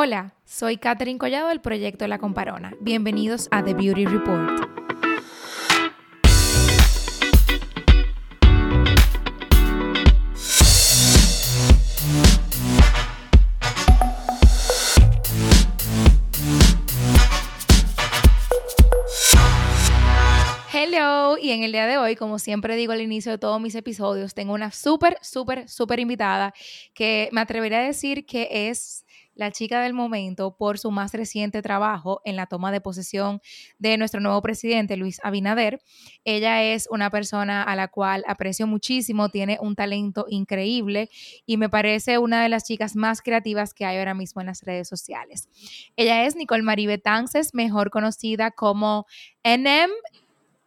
Hola, soy Katherine Collado del proyecto La Comparona. Bienvenidos a The Beauty Report. Hello, y en el día de hoy, como siempre digo al inicio de todos mis episodios, tengo una súper, súper, súper invitada que me atrevería a decir que es la chica del momento por su más reciente trabajo en la toma de posesión de nuestro nuevo presidente, Luis Abinader. Ella es una persona a la cual aprecio muchísimo, tiene un talento increíble y me parece una de las chicas más creativas que hay ahora mismo en las redes sociales. Ella es Nicole Maribe Tances, mejor conocida como NM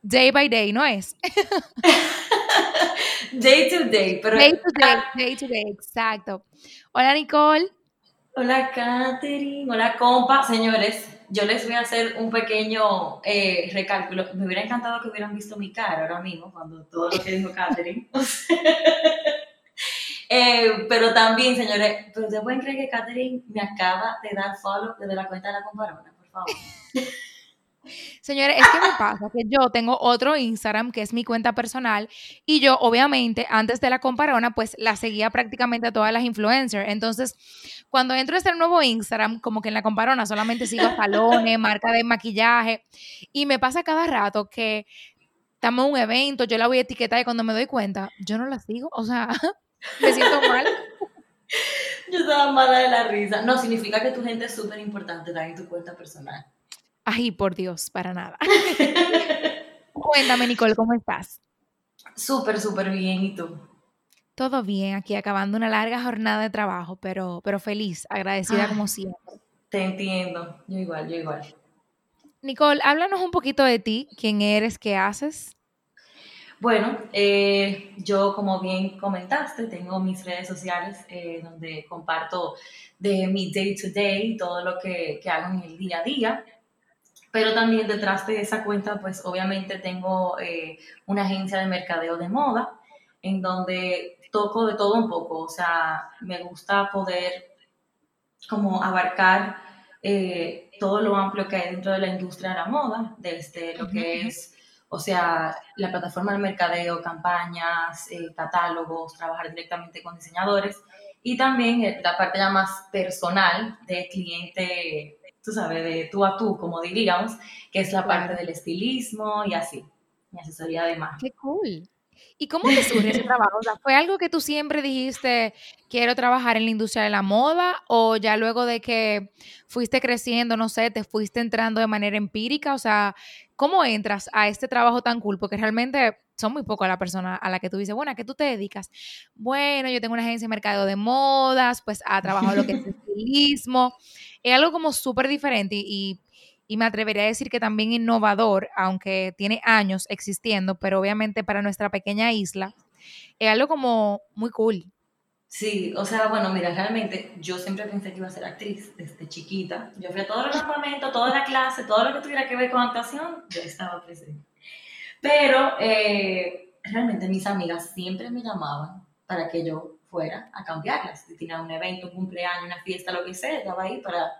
Day by Day, ¿no es? day to day, pero... Day to day, day to day, exacto. Hola Nicole. Hola, Katherine. Hola, compa. Señores, yo les voy a hacer un pequeño eh, recálculo. Me hubiera encantado que hubieran visto mi cara ahora mismo, cuando todo lo que dijo Katherine. Eh, pero también, señores, pero ustedes pueden creer que Katherine me acaba de dar follow desde la cuenta de la comparona, por favor. Señores, es que me pasa que yo tengo otro Instagram que es mi cuenta personal y yo obviamente antes de la comparona pues la seguía prácticamente a todas las influencers. Entonces, cuando entro a este nuevo Instagram, como que en la comparona solamente sigo salones, marca de maquillaje y me pasa cada rato que estamos en un evento, yo la voy a etiquetar y cuando me doy cuenta, yo no la sigo, o sea, me siento mal. Yo estaba mala de la risa. No, significa que tu gente es súper importante también tu cuenta personal. Ay, por Dios, para nada. Cuéntame, Nicole, ¿cómo estás? Súper, súper bien. ¿Y tú? Todo bien, aquí acabando una larga jornada de trabajo, pero, pero feliz, agradecida como siempre. Te entiendo, yo igual, yo igual. Nicole, háblanos un poquito de ti, quién eres, qué haces. Bueno, eh, yo como bien comentaste, tengo mis redes sociales eh, donde comparto de mi day to day, todo lo que, que hago en el día a día pero también detrás de esa cuenta, pues obviamente tengo eh, una agencia de mercadeo de moda, en donde toco de todo un poco, o sea, me gusta poder como abarcar eh, todo lo amplio que hay dentro de la industria de la moda, desde lo que es, o sea, la plataforma de mercadeo, campañas, eh, catálogos, trabajar directamente con diseñadores y también la parte ya más personal de cliente tú sabes, de tú a tú, como diríamos, que es la parte del estilismo y así, mi asesoría de más. Qué cool. ¿Y cómo te surge ese trabajo? O sea, ¿Fue algo que tú siempre dijiste, quiero trabajar en la industria de la moda? ¿O ya luego de que fuiste creciendo, no sé, te fuiste entrando de manera empírica? O sea, ¿cómo entras a este trabajo tan cool? Porque realmente son muy pocas las personas a la que tú dices, bueno, ¿a qué tú te dedicas? Bueno, yo tengo una agencia de mercado de modas, pues ha trabajado lo que es estilismo. Es algo como súper diferente y, y me atrevería a decir que también innovador, aunque tiene años existiendo, pero obviamente para nuestra pequeña isla, es algo como muy cool. Sí, o sea, bueno, mira, realmente yo siempre pensé que iba a ser actriz desde chiquita. Yo fui a todos los campamentos, toda la clase, todo lo que tuviera que ver con actuación, yo estaba presente. Pero eh, realmente mis amigas siempre me llamaban para que yo fuera a cambiarlas. Si tenía un evento, un cumpleaños, una fiesta, lo que sea, estaba ahí para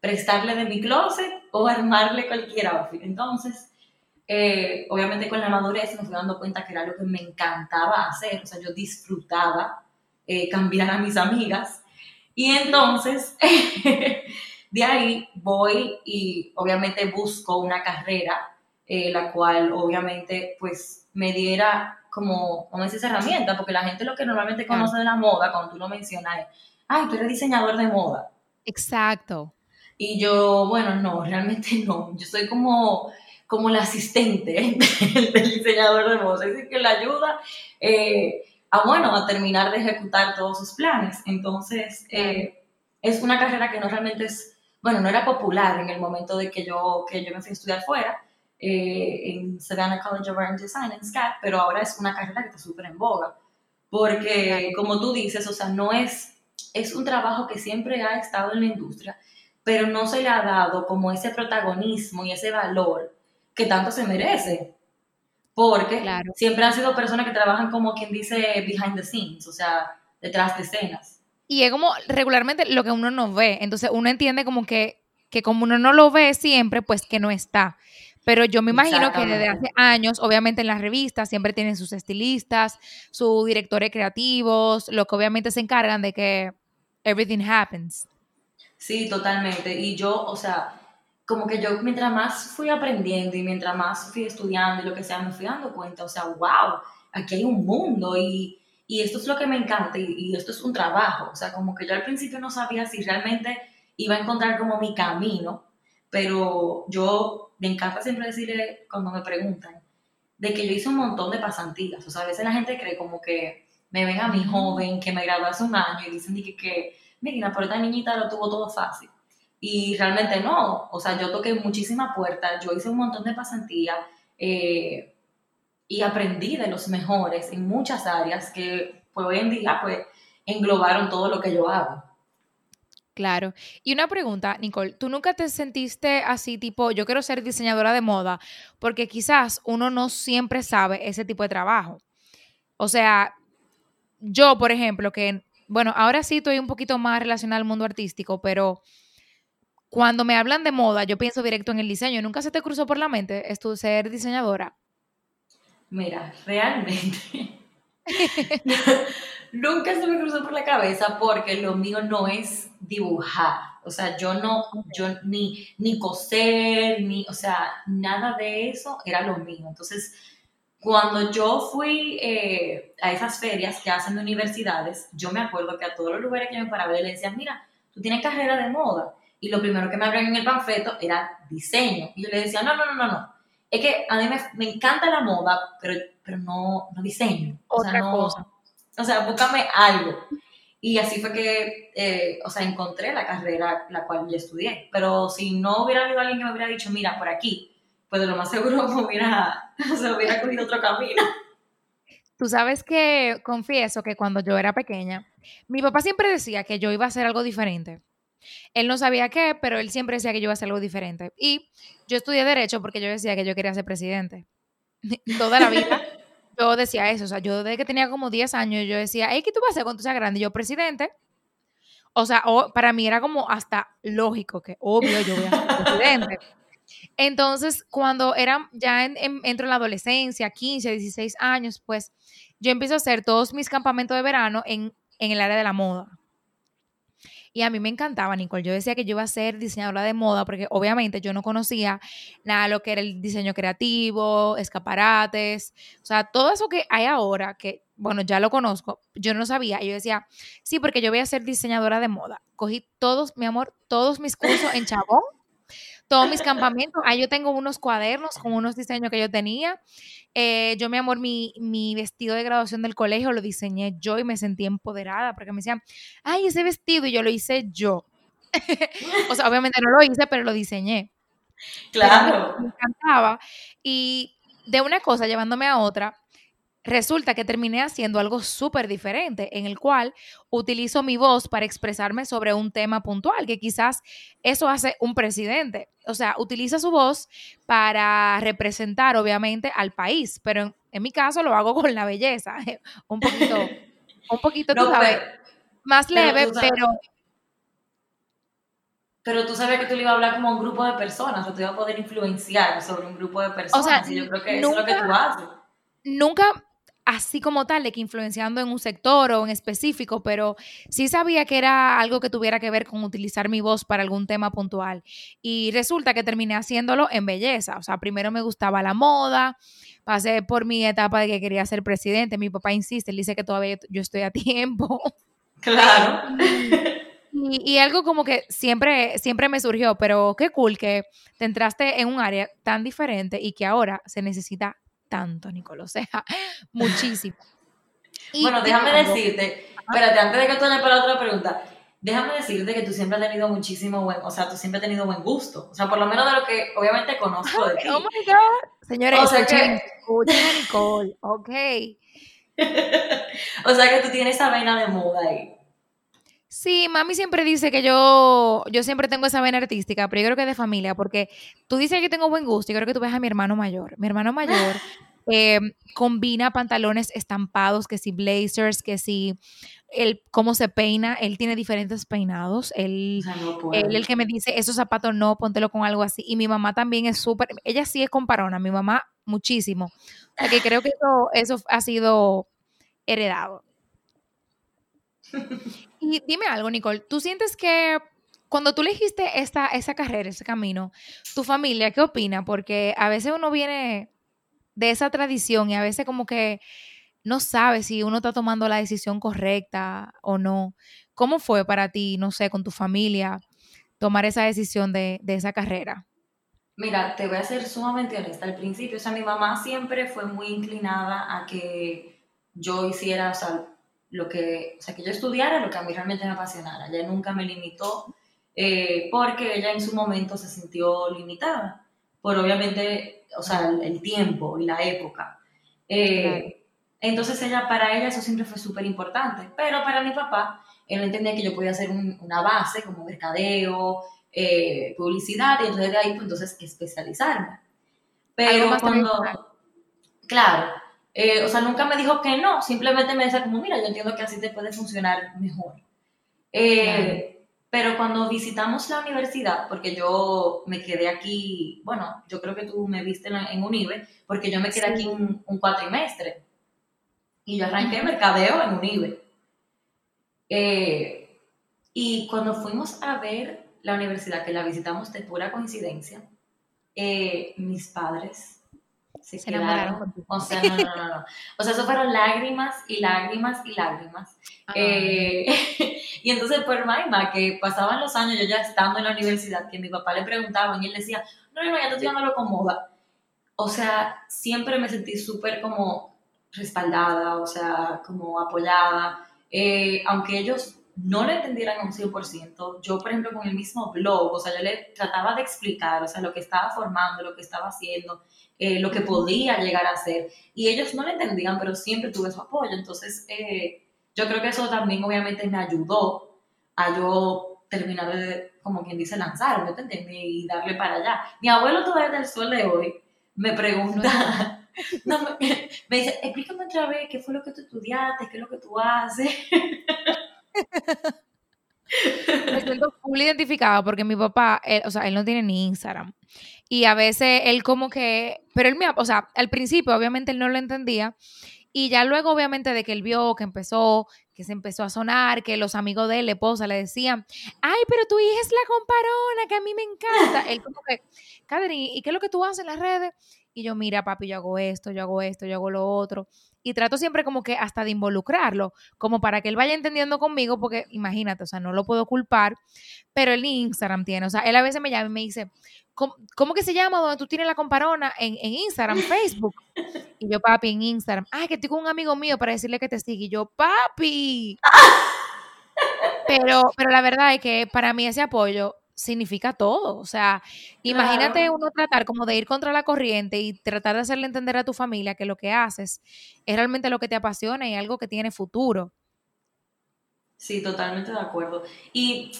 prestarle de mi closet o armarle cualquier outfit. Entonces, eh, obviamente con la madurez me fui dando cuenta que era lo que me encantaba hacer, o sea, yo disfrutaba eh, cambiar a mis amigas. Y entonces, de ahí voy y obviamente busco una carrera eh, la cual obviamente pues me diera como, como esa herramienta, porque la gente lo que normalmente conoce de la moda, cuando tú lo mencionas, es, ay, tú eres diseñador de moda. Exacto. Y yo, bueno, no, realmente no, yo soy como, como la asistente del, diseñador de moda, es decir, que le ayuda eh, a, bueno, a terminar de ejecutar todos sus planes. Entonces, eh, es una carrera que no realmente es, bueno, no era popular en el momento de que yo, que yo me fui a estudiar fuera, eh, en Savannah College of Art and Design, en SCAD, pero ahora es una carrera que está súper en boga. Porque, como tú dices, o sea, no es, es un trabajo que siempre ha estado en la industria, pero no se le ha dado como ese protagonismo y ese valor que tanto se merece. Porque siempre han sido personas que trabajan como quien dice behind the scenes, o sea, detrás de escenas. y es como regularmente lo que uno no ve. Entonces uno entiende como que, que como uno no lo ve siempre, pues que no está. Pero yo me imagino que desde hace años, obviamente en las revistas siempre tienen sus estilistas, sus directores creativos, lo que obviamente se encargan de que everything happens. Sí, totalmente. Y yo, o sea, como que yo mientras más fui aprendiendo y mientras más fui estudiando y lo que sea, me fui dando cuenta, o sea, wow, aquí hay un mundo y, y esto es lo que me encanta y, y, esto es un trabajo. O sea, como que yo al principio no sabía si realmente iba a encontrar como mi camino, pero yo me encanta siempre decirle cuando me preguntan de que yo hice un montón de pasantías. O sea, a veces la gente cree como que me ven a mi joven, que me gradué hace un año y dicen que, que mira, por esta niñita lo tuvo todo fácil. Y realmente no. O sea, yo toqué muchísimas puertas, yo hice un montón de pasantías eh, y aprendí de los mejores en muchas áreas que pues, hoy en día pues englobaron todo lo que yo hago. Claro. Y una pregunta, Nicole, ¿tú nunca te sentiste así tipo, yo quiero ser diseñadora de moda? Porque quizás uno no siempre sabe ese tipo de trabajo. O sea, yo, por ejemplo, que, bueno, ahora sí estoy un poquito más relacionada al mundo artístico, pero cuando me hablan de moda, yo pienso directo en el diseño. ¿Nunca se te cruzó por la mente esto, ser diseñadora? Mira, realmente. nunca se me cruzó por la cabeza porque lo mío no es dibujar. O sea, yo no, yo ni, ni coser, ni, o sea, nada de eso era lo mío. Entonces, cuando yo fui eh, a esas ferias que hacen de universidades, yo me acuerdo que a todos los lugares que me paraba le decían, mira, tú tienes carrera de moda. Y lo primero que me abrían en el panfleto era diseño. Y yo le decía, no, no, no, no, no. Es que a mí me, me encanta la moda, pero, pero no, no diseño. o sea, no, cosa o sea, búscame algo. Y así fue que, eh, o sea, encontré la carrera la cual yo estudié. Pero si no hubiera habido alguien que me hubiera dicho, mira, por aquí, pues de lo más seguro me hubiera, o sea, hubiera cogido otro camino. Tú sabes que confieso que cuando yo era pequeña, mi papá siempre decía que yo iba a hacer algo diferente. Él no sabía qué, pero él siempre decía que yo iba a hacer algo diferente. Y yo estudié Derecho porque yo decía que yo quería ser presidente. Toda la vida yo decía eso, o sea, yo desde que tenía como 10 años, yo decía, ¿qué tú vas a hacer cuando tú seas grande? Y yo, presidente. O sea, para mí era como hasta lógico que, obvio, yo voy a ser presidente. Entonces, cuando era ya en, entro en la adolescencia, 15, 16 años, pues yo empiezo a hacer todos mis campamentos de verano en, el área de la moda. Y a mí me encantaba, Nicole. Yo decía que yo iba a ser diseñadora de moda porque obviamente yo no conocía nada de lo que era el diseño creativo, escaparates, o sea, todo eso que hay ahora, que bueno, ya lo conozco, yo no sabía. Y yo decía, sí, porque yo voy a ser diseñadora de moda. Cogí todos, mi amor, todos mis cursos en Chabón todos mis campamentos. Ahí yo tengo unos cuadernos con unos diseños que yo tenía. Eh, yo, mi amor, mi, mi, vestido de graduación del colegio lo diseñé yo y me sentí empoderada porque me decían, ay, ese vestido y yo lo hice yo. o sea, obviamente no lo hice, pero lo diseñé. Claro. me encantaba. Y de una cosa llevándome a otra, resulta que terminé haciendo algo súper diferente, en el cual utilizo mi voz para expresarme sobre un tema puntual, que quizás eso hace un presidente. O sea, utiliza su voz para representar, obviamente, al país, pero en, mi caso lo hago con la belleza, un poquito, un poquito, tú sabes, más leve, pero... Pero tú sabes que tú le ibas a hablar como a un grupo de personas, o te ibas a poder influenciar sobre un grupo de personas, o sea, y yo creo que eso es lo que tú haces. Nunca así como tal, de que influenciando en un sector o en específico, pero sí sabía que era algo que tuviera que ver con utilizar mi voz para algún tema puntual. Y resulta que terminé haciéndolo en belleza. O sea, primero me gustaba la moda, pasé por mi etapa de que quería ser presidente. Mi papá insiste, él dice que todavía yo estoy a tiempo. Claro. Y, y, algo como que siempre, siempre me surgió, pero qué cool que te entraste en un área tan diferente y que ahora se necesita tanto, Nicole, o sea, muchísimo. bueno, déjame decirte, espérate, antes de que tú vayas para otra pregunta, déjame decirte que tú siempre has tenido muchísimo buen, o sea, tú siempre has tenido buen gusto, o sea, por lo menos de lo que obviamente conozco de ti. Oh my God. Señores, o sea que... Nicole, ok. o sea que tú tienes esa vena de moda ahí. Sí, mami siempre dice que yo, yo siempre tengo esa vena artística, pero yo creo que es de familia, porque tú dices que tengo buen gusto y creo que tú ves a mi hermano mayor. Mi hermano mayor Em, combina pantalones estampados, que si blazers, que si el cómo se peina, él tiene diferentes peinados, él, el que me dice, esos zapatos no, póntelo con algo así, y mi mamá también es súper, ella sí es comparona, mi mamá muchísimo, o que creo que eso, eso ha sido heredado. Y dime algo, Nicole, ¿tú sientes que cuando tú elegiste esta, esa carrera, ese camino, tu familia, ¿qué opina? Porque a veces uno viene de esa tradición y a veces como que no sabe si uno está tomando la decisión correcta o no. ¿Cómo fue para ti, no sé, con tu familia, tomar esa decisión de, de esa carrera? Mira, te voy a ser sumamente honesta. Al principio, o sea, mi mamá siempre fue muy inclinada a que yo hiciera, o lo que, o sea, que yo estudiara lo que a mí realmente me apasionara. Ella nunca me limitó eh, porque ella en su momento se sintió limitada por obviamente, o sea, el, tiempo y la época. Eh, entonces ella, para ella eso siempre fue súper importante, pero para mi papá, él entendía que yo podía hacer una base como mercadeo, eh, publicidad, y entonces de ahí, pues entonces especializarme. Pero cuando, claro, o sea, nunca me dijo que no, simplemente me decía como, mira, yo entiendo que así te puede funcionar mejor. Eh, pero cuando visitamos la universidad, porque yo me quedé aquí, bueno, yo creo que tú me viste en, UNIBE, porque yo me quedé aquí un, cuatrimestre. Y yo arranqué mercadeo en UNIBE. Eh, y cuando fuimos a ver la universidad, que la visitamos de pura coincidencia, eh, mis padres se, quedaron. O sea, no, no, no, O sea, eso fueron lágrimas y lágrimas y lágrimas. Eh, y entonces, por Maima, que pasaban los años, yo ya estando en la universidad, que mi papá le preguntaba y él decía, no, no, ya te estoy lo cómoda. O sea, siempre me sentí súper como respaldada, o sea, como apoyada. Eh, aunque ellos no lo entendieran un 100%, yo, por ejemplo, con el mismo blog, o sea, yo le trataba de explicar, o sea, lo que estaba formando, lo que estaba haciendo, eh, lo que podía llegar a ser. Y ellos no lo entendían, pero siempre tuve su apoyo. Entonces, eh, yo creo que eso también obviamente me ayudó a yo terminar de, como quien dice, lanzarme, ¿te Y darle para allá. Mi abuelo todavía del sol de hoy me pregunta, me, dice, explícame otra vez qué fue lo que tú estudiaste, qué es lo que tú haces. Me siento muy identificada porque mi papá, o sea, él no tiene ni Instagram. Y a veces él como que, pero él me, o sea, al principio obviamente él no lo entendía. Y ya luego, obviamente, de que él vio que empezó, que se empezó a sonar, que los amigos de él, la esposa, le decían, ay, pero tu hija es la comparona, que a mí me encanta. él como que, Catherine, ¿y qué es lo que tú haces en las redes? Y yo, mira, papi, yo hago esto, yo hago esto, yo hago lo otro y trato siempre como que hasta de involucrarlo, como para que él vaya entendiendo conmigo, porque imagínate, o sea, no lo puedo culpar, pero el Instagram tiene, o sea, él a veces me llama y me dice, ¿cómo, que se llama donde tú tienes la comparona? En, en Instagram, Facebook. Y yo, papi, en Instagram, ay, que estoy con un amigo mío para decirle que te sigue. Y yo, papi. Pero, pero la verdad es que para mí ese apoyo significa todo. O sea, imagínate uno tratar como de ir contra la corriente y tratar de hacerle entender a tu familia que lo que haces es realmente lo que te apasiona y algo que tiene futuro. Sí, totalmente de acuerdo. Y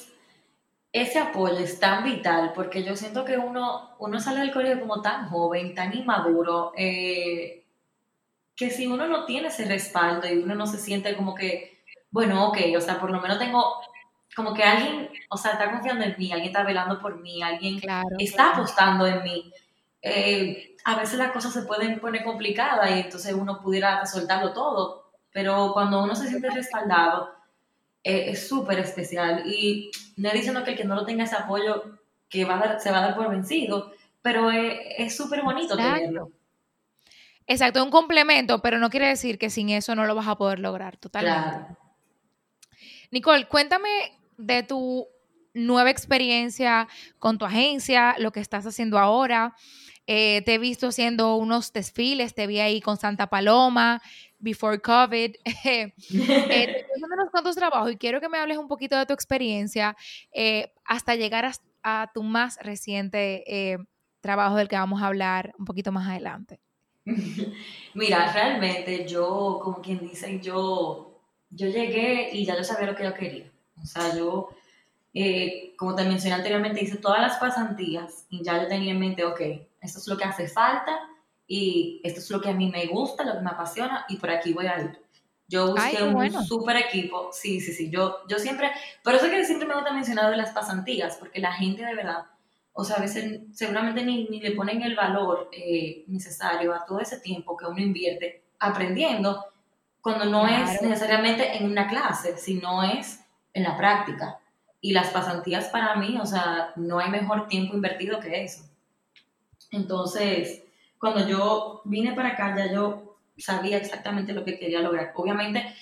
ese apoyo es tan vital porque yo siento que uno, uno sale del colegio como tan joven, tan inmaduro, eh, que si uno no tiene ese respaldo y uno no se siente como que, bueno, ok, o sea, por lo menos tengo como que alguien, o sea, está confiando en mí, alguien está velando por mí, alguien está apostando en mí. Eh, a veces las cosas se pueden poner complicadas y entonces uno pudiera soltarlo todo, pero cuando uno se siente respaldado, eh, es súper especial. Y no diciendo que el que no lo tenga ese apoyo, que va a dar, se va a dar por vencido, pero es súper bonito tenerlo. Exacto, un complemento, pero no quiere decir que sin eso no lo vas a poder lograr, totalmente. Nicole, cuéntame de tu nueva experiencia con tu agencia, lo que estás haciendo ahora. Eh, te he visto haciendo unos desfiles, te vi ahí con Santa Paloma, Before COVID. eh, unos cuantos trabajos y quiero que me hables un poquito de tu experiencia eh, hasta llegar a, tu más reciente eh, trabajo del que vamos a hablar un poquito más adelante. Mira, realmente yo, como quien dice, yo, yo llegué y ya yo sabía lo que yo quería. O sea, yo, eh, como te mencioné anteriormente, hice todas las pasantías y ya yo tenía en mente, ok, esto es lo que hace falta y esto es lo que a mí me gusta, lo que me apasiona y por aquí voy a ir. Yo busqué un super equipo, sí, sí, sí, yo, yo siempre, por eso que siempre me gusta mencionar de las pasantías, porque la gente de verdad, o sea, a veces seguramente ni, ni le ponen el valor eh, necesario a todo ese tiempo que uno invierte aprendiendo, cuando no es necesariamente en una clase, sino es en la práctica. Y las pasantías para mí, o sea, no hay mejor tiempo invertido que eso. Entonces, cuando yo vine para acá, ya yo sabía exactamente lo que quería lograr. Obviamente,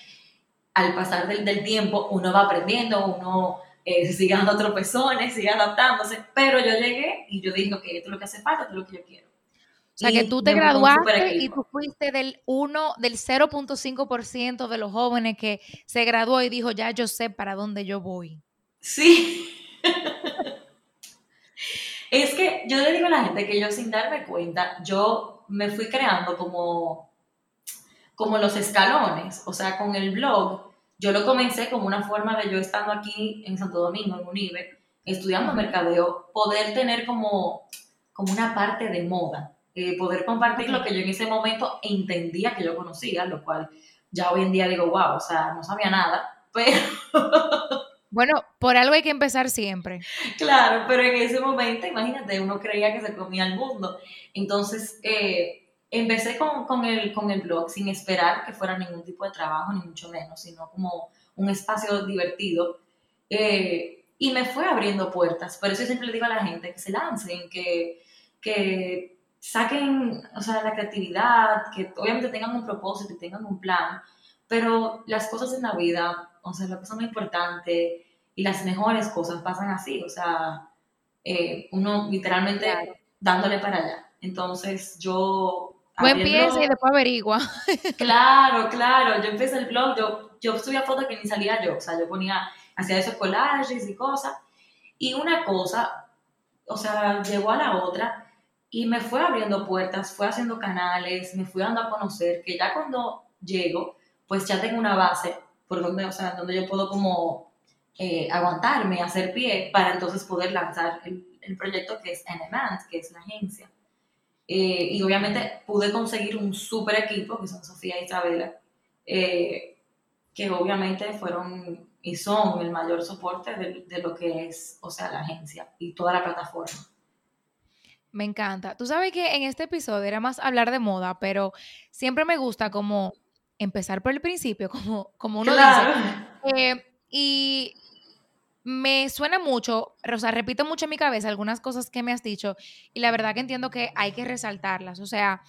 al pasar del, tiempo, uno va aprendiendo, uno eh, se sigue dando tropezones, sigue adaptándose, pero yo llegué y yo dije, ok, esto es lo que hace falta, esto es lo que yo quiero. O sea, que tú te graduaste y tú fuiste del 1, del 0.5% de los jóvenes que se graduó y dijo, ya yo sé para dónde yo voy. Sí. Es que yo le digo a la gente que yo sin darme cuenta, yo me fui creando como, como los escalones, o sea, con el blog, yo lo comencé como una forma de yo estando aquí en Santo Domingo, en Unive, estudiando mercadeo, poder tener como, como una parte de moda, eh, poder compartir lo que yo en ese momento entendía que yo conocía, lo cual ya hoy en día digo, wow, o sea, no sabía nada, pero... Bueno, por algo hay que empezar siempre. Claro, pero en ese momento, imagínate, uno creía que se comía el mundo. Entonces, eh, empecé con, el, con el blog sin esperar que fuera ningún tipo de trabajo, ni mucho menos, sino como un espacio divertido. Eh, y me fue abriendo puertas. Por eso yo siempre le digo a la gente que se lancen, que, que saquen o sea, la creatividad, que obviamente tengan un propósito tengan un plan, pero las cosas en la vida o sea, lo que son importante y las mejores cosas pasan así, o sea, eh, uno literalmente dándole para allá. Entonces yo... Tú empiezas y después averigua. Claro, claro, yo empecé el blog, yo, yo subía fotos que ni salía yo, o sea, yo ponía, hacía esos collages y cosas, y una cosa, o sea, llegó a la otra, y me fue abriendo puertas, fue haciendo canales, me fui dando a conocer, que ya cuando llego, pues ya tengo una base por donde, o sea, donde yo puedo como eh, aguantarme, hacer pie, para entonces poder lanzar el, proyecto que es Enemant, que es la agencia. Eh, y obviamente pude conseguir un súper equipo, que son Sofía y Isabela, eh, que obviamente fueron y son el mayor soporte de, de, lo que es, o sea, la agencia y toda la plataforma. Me encanta. Tú sabes que en este episodio era más hablar de moda, pero siempre me gusta como empezar por el principio, como, como uno dice. Eh, y me suena mucho, o sea, repito mucho en mi cabeza algunas cosas que me has dicho y la verdad que entiendo que hay que resaltarlas. O sea,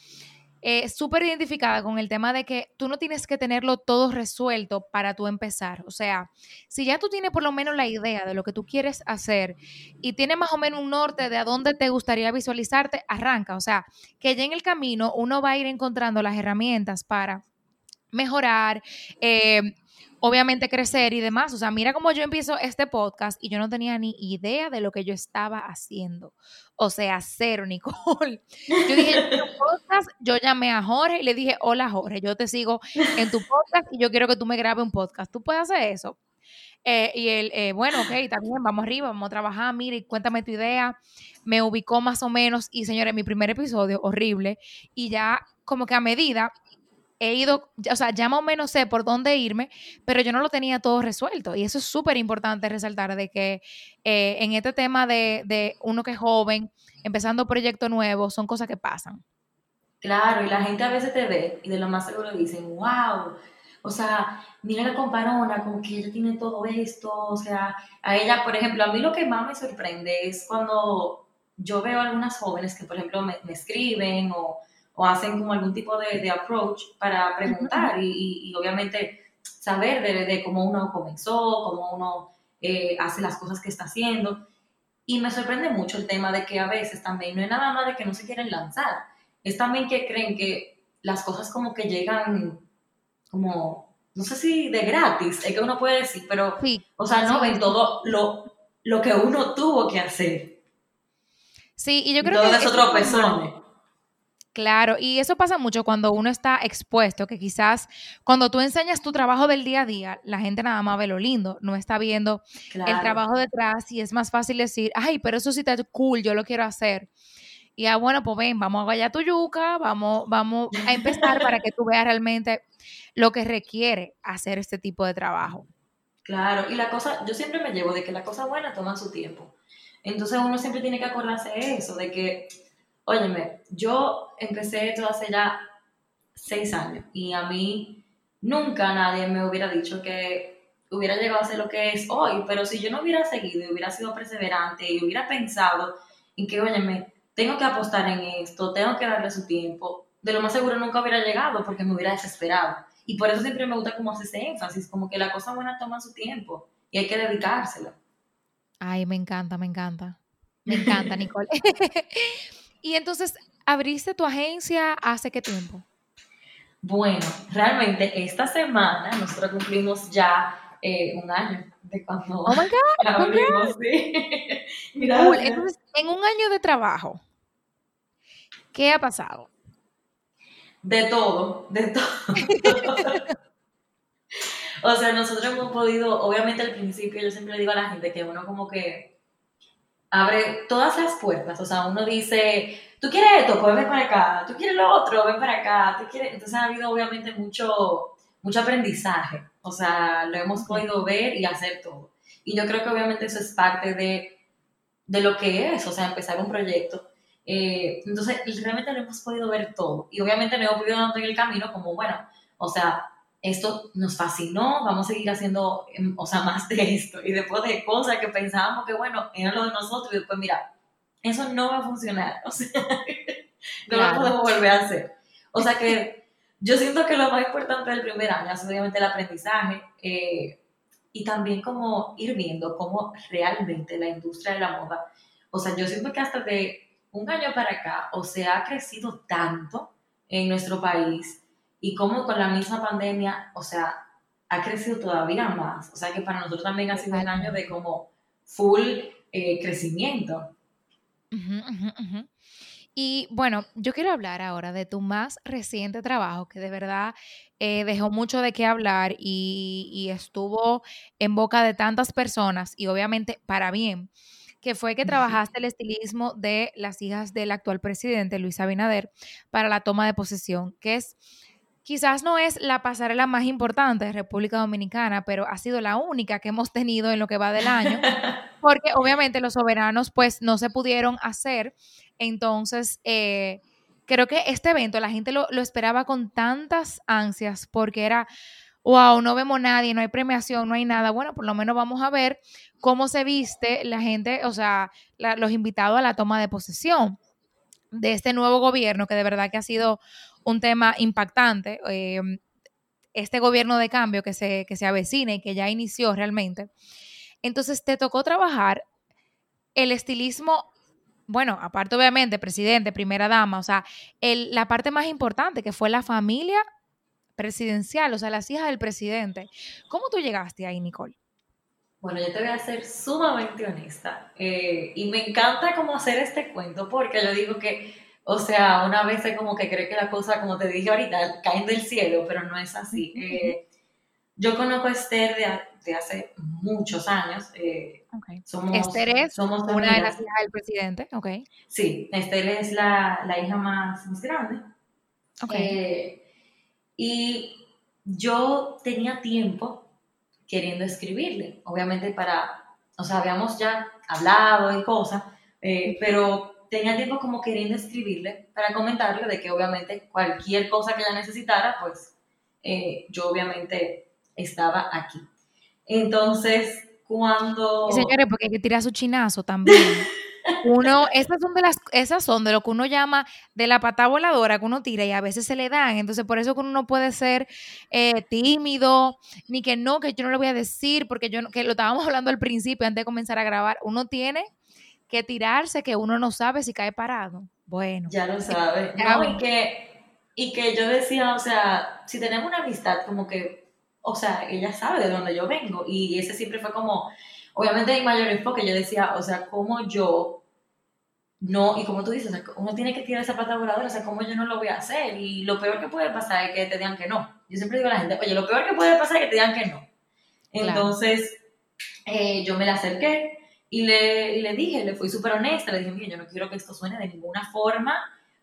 eh, súper identificada con el tema de que tú no tienes que tenerlo todo resuelto para tú empezar. O sea, si ya tú tienes por lo menos la idea de lo que tú quieres hacer y tienes más o menos un norte de a dónde te gustaría visualizarte, arranca. O sea, que ya en el camino uno va a ir encontrando las herramientas para mejorar, eh, obviamente crecer y demás. O sea, mira cómo yo empiezo este podcast y yo no tenía ni idea de lo que yo estaba haciendo. O sea, cero, Nicole. Yo dije, yo podcast, yo llamé a Jorge y le dije, hola Jorge, yo te sigo en tu podcast y yo quiero que tú me grabes un podcast. ¿Tú puedes hacer eso? Eh, y él, eh, bueno, ok, también vamos arriba, vamos a trabajar, mire, cuéntame tu idea. Me ubicó más o menos y señores, mi primer episodio, horrible, y ya como que a medida he ido, o sea, ya más o menos sé por dónde irme, pero yo no lo tenía todo resuelto. Y eso es súper importante resaltar de que eh, en este tema de, de, uno que es joven, empezando proyecto nuevo, son cosas que pasan. Claro, y la gente a veces te ve y de lo más seguro dicen, wow, o sea, mira la comparona, como que ella tiene todo esto, o sea, a ella, por ejemplo, a mí lo que más me sorprende es cuando yo veo a algunas jóvenes que, por ejemplo, me, me escriben o o hacen como algún tipo de, de approach para preguntar y, y, obviamente saber de, de, cómo uno comenzó, cómo uno eh, hace las cosas que está haciendo. Y me sorprende mucho el tema de que a veces también no es nada más de que no se quieren lanzar, es también que creen que las cosas como que llegan como, no sé si de gratis, es que uno puede decir, pero, o sea, no ven todo lo, lo que uno tuvo que hacer. Sí, y yo creo que... Claro, y eso pasa mucho cuando uno está expuesto, que quizás cuando tú enseñas tu trabajo del día a día, la gente nada más ve lo lindo, no está viendo el trabajo detrás y es más fácil decir, ay, pero eso sí está cool, yo lo quiero hacer. y ah, bueno, pues ven, vamos a guayar tu yuca, vamos, vamos a empezar para que tú veas realmente lo que requiere hacer este tipo de trabajo. Claro, y la cosa, yo siempre me llevo de que la cosa buena toma su tiempo. Entonces uno siempre tiene que acordarse de eso, de que, óyeme, yo empecé esto hace ya seis años y a mí nunca nadie me hubiera dicho que hubiera llegado a ser lo que es hoy, pero si yo no hubiera seguido y hubiera sido perseverante y hubiera pensado en que, óyeme, tengo que apostar en esto, tengo que darle su tiempo, de lo más seguro nunca hubiera llegado porque me hubiera desesperado. Y por eso siempre me gusta como hacer ese énfasis, como que la cosa buena toma su tiempo y hay que dedicárselo. Ay, me encanta, me encanta. Me encanta, Nicole. y entonces, ¿abriste tu agencia hace qué tiempo? Bueno, realmente esta semana nosotros cumplimos ya eh, un año de cuando oh my God, abrimos, sí. Entonces, en un año de trabajo, ¿qué ha pasado? De todo, de todo. o sea, nosotros hemos podido, obviamente al principio yo siempre le digo a la gente que uno como que abre todas las puertas, o sea, uno dice, tú quieres esto, pues ven para acá, tú quieres lo otro, ven para acá, tú quieres, entonces ha habido obviamente mucho, mucho aprendizaje, o sea, lo hemos podido ver y hacer todo. Y yo creo que obviamente eso es parte de, de lo que es, o sea, empezar un proyecto eh, entonces, realmente lo hemos podido ver todo. Y obviamente no hemos podido dar en el camino como, bueno, o sea, esto nos fascinó, vamos a seguir haciendo, em, o sea, más de esto. Y después de cosas que pensábamos que, bueno, era lo de nosotros, y después, mira, eso no va a funcionar. O sea, no lo podemos volver a hacer. O sea que yo siento que lo más importante del primer año es obviamente el aprendizaje eh, y también como ir viendo cómo realmente la industria de la moda, o sea, yo siento que hasta de un año para acá, o sea, ha crecido tanto en nuestro país y como con la misma pandemia, o sea, ha crecido todavía más. O sea, que para nosotros también ha sido un año de como full eh, crecimiento. Y bueno, yo quiero hablar ahora de tu más reciente trabajo, que de verdad eh, dejó mucho de qué hablar y, y, estuvo en boca de tantas personas y obviamente para bien, que fue que trabajaste el estilismo de las hijas del actual presidente, Luis Abinader, para la toma de posesión, que es quizás no es la pasarela más importante de República Dominicana, pero ha sido la única que hemos tenido en lo que va del año, porque obviamente los soberanos pues no se pudieron hacer, entonces eh, creo que este evento la gente lo, lo esperaba con tantas ansias porque era wow, no vemos nadie, no hay premiación, no hay nada. Bueno, por lo menos vamos a ver cómo se viste la gente, o sea, los invitados a la toma de posesión de este nuevo gobierno, que de verdad que ha sido un tema impactante. Em, este gobierno de cambio que se, que se avecina y que ya inició realmente. Entonces, te tocó trabajar el estilismo bueno, aparte obviamente, presidente, primera dama, o sea, la parte más importante que fue la familia presidencial, o sea, las hijas del presidente. ¿Cómo tú llegaste ahí, Nicole? Bueno, yo te voy a ser sumamente honesta eh, y me encanta como hacer este cuento porque yo digo que, o sea, una vez como que cree que la cosa, como te dije ahorita, caen del cielo, pero no es así. Eh, yo conozco a Esther de, hace muchos años. Eh, somos, Esther es somos una de las hijas del presidente, ok. Sí, Esther es la, la hija más, más grande. Okay. Y yo tenía tiempo queriendo escribirle, obviamente para, o sea, habíamos ya hablado y cosas, eh, pero tenía tiempo como queriendo escribirle para comentarle de que obviamente cualquier cosa que ella necesitara, pues eh, yo obviamente estaba aquí. Entonces, cuando... señores, porque hay que tirar su chinazo también. Uno, esas son de las, esas son de lo que uno llama de la pata voladora que uno tira y a veces se le dan. Entonces, por eso que uno no puede ser eh, tímido, ni que no, que yo no le voy a decir, porque yo que lo estábamos hablando al principio, antes de comenzar a grabar. Uno tiene que tirarse que uno no sabe si cae parado. Bueno. Ya lo sabe. y que, y que yo decía, o sea, si tenemos una amistad, como que, o sea, ella sabe de dónde yo vengo. Y ese siempre fue como, obviamente mi mayor enfoque, yo decía, o sea, cómo yo no, y como tú dices, uno tiene que tirar esa plata voladora, o sea, ¿cómo yo no lo voy a hacer? Y lo peor que puede pasar es que te digan que no. Yo siempre digo a la gente, oye, lo peor que puede pasar es que te digan que no. Entonces, eh, yo me la acerqué Y le, le dije, le fui súper honesta, le dije, mire, yo no quiero que esto suene de ninguna forma,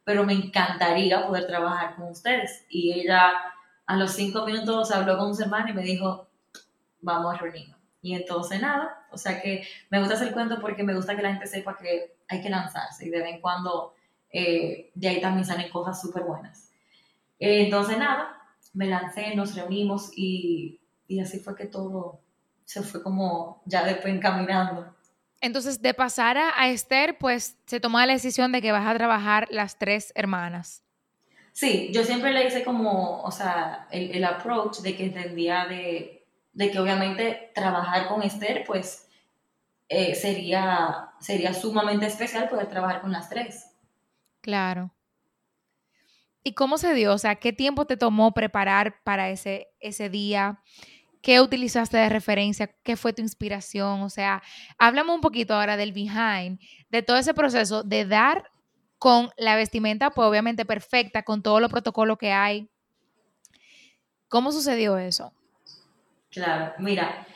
pero me encantaría poder trabajar con ustedes. Y ella a los cinco minutos habló con su hermana y me dijo, vamos a reunirnos. Y entonces nada, o sea que me gusta hacer cuento porque me gusta que la gente sepa que hay que lanzarse y de vez en cuando eh, de ahí también salen cosas súper buenas. Eh, entonces nada, me lancé, nos reunimos y, y así fue que todo se fue como ya después encaminando. Entonces, de pasar a Esther, pues se tomó la decisión de que vas a trabajar las tres hermanas. Sí, yo siempre le hice como, o sea, el, el approach de que entendía de, de, que obviamente trabajar con Esther, pues eh, sería, sería sumamente especial poder trabajar con las tres. Claro. ¿Y cómo se dio? O sea, ¿qué tiempo te tomó preparar para ese, ese día? ¿Qué utilizaste de referencia? ¿Qué fue tu inspiración? O sea, háblame un poquito ahora del behind, de todo ese proceso de dar con la vestimenta, pues obviamente perfecta, con todo los protocolos que hay. ¿Cómo sucedió eso? Claro, mira,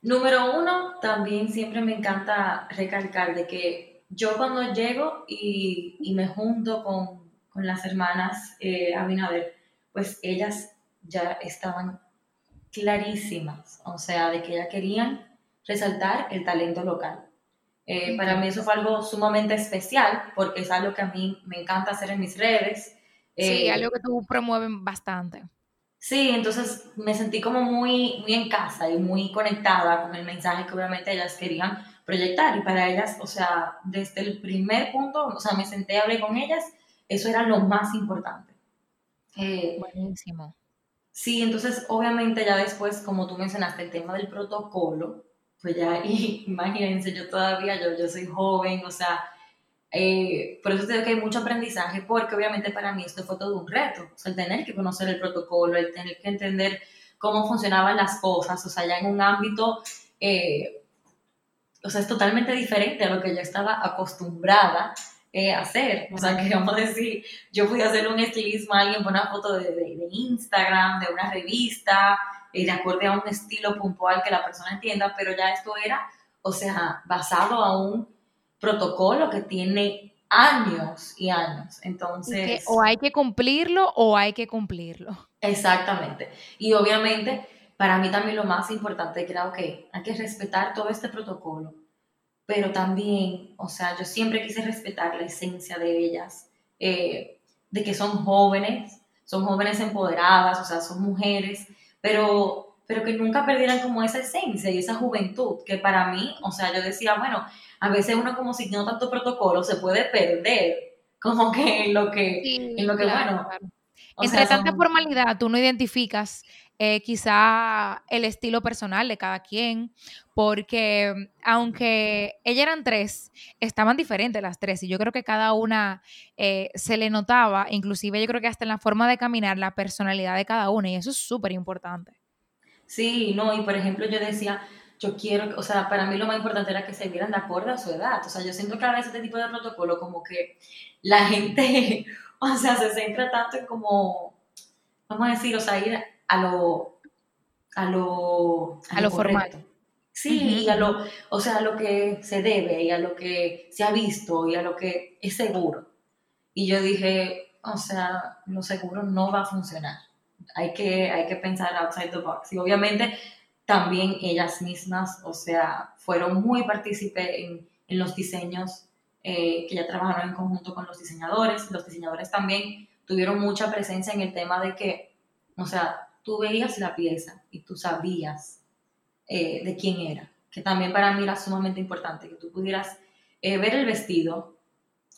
número uno, también siempre me encanta recalcar de que yo cuando llego y, me junto con, las hermanas eh, Abinader, pues ellas ya estaban clarísimas, o sea, de que ya querían resaltar el talento local. Eh, para mí eso fue algo sumamente especial porque es algo que a mí me encanta hacer en mis redes. sí, eh, algo que tú promueves bastante. Sí, entonces me sentí como muy, muy en casa y muy conectada con el mensaje que obviamente ellas querían proyectar y para ellas, o sea, desde el primer punto, o sea, me senté, hablé con ellas, eso era lo más importante. Eh, Buenísimo. Sí, entonces obviamente ya después, como tú mencionaste, el tema del protocolo, pues ya, imagínense, yo todavía, yo, yo soy joven, o sea, eh, por eso te digo que hay mucho aprendizaje, porque obviamente para mí esto fue todo un reto, o sea, el tener que conocer el protocolo, el tener que entender cómo funcionaban las cosas, o sea, ya en un ámbito, eh, o sea, es totalmente diferente a lo que yo estaba acostumbrada eh, hacer. O sea, que vamos a decir, yo fui a hacer un estilismo a alguien por una foto de, de, Instagram, de una revista, eh, de acorde a un estilo puntual que la persona entienda, pero ya esto era, o sea, basado a un protocolo que tiene años y años. Entonces... o hay que cumplirlo o hay que cumplirlo. Exactamente. Y obviamente, para mí también lo más importante era, ok, hay que respetar todo este protocolo pero también, o sea, yo siempre quise respetar la esencia de ellas, eh, de que son jóvenes, son jóvenes empoderadas, o sea, son mujeres, pero, pero que nunca perdieran como esa esencia y esa juventud, que para mí, o sea, yo decía, bueno, a veces uno como siguiendo tanto protocolo se puede perder, como que en lo que, en lo que bueno. Entre tanta formalidad, tú no identificas eh, quizá el estilo personal de cada quien, porque aunque ellas eran tres, estaban diferentes las tres y yo creo que cada una eh, se le notaba, inclusive yo creo que hasta en la forma de caminar, la personalidad de cada una y eso es súper importante. Sí, no, y por ejemplo yo decía, yo quiero, o sea, para mí lo más importante era que se vieran de acuerdo a su edad, o sea, yo siento que a veces este tipo de protocolo como que la gente, o sea, se centra tanto en como, vamos a decir, o sea, ir a lo, a lo, a, lo, formal. Sí, y a lo, o sea, a lo que se debe y a lo que se ha visto y a lo que es seguro. Y yo dije, o sea, lo seguro no va a funcionar. Hay que, hay que pensar outside the box. Y obviamente también ellas mismas, o sea, fueron muy partícipes en, en, los diseños eh, que ya trabajaron en conjunto con los diseñadores. Los diseñadores también tuvieron mucha presencia en el tema de que, o sea, tú veías la pieza y tú sabías eh, de quién era, que también para mí era sumamente importante, que tú pudieras eh, ver el vestido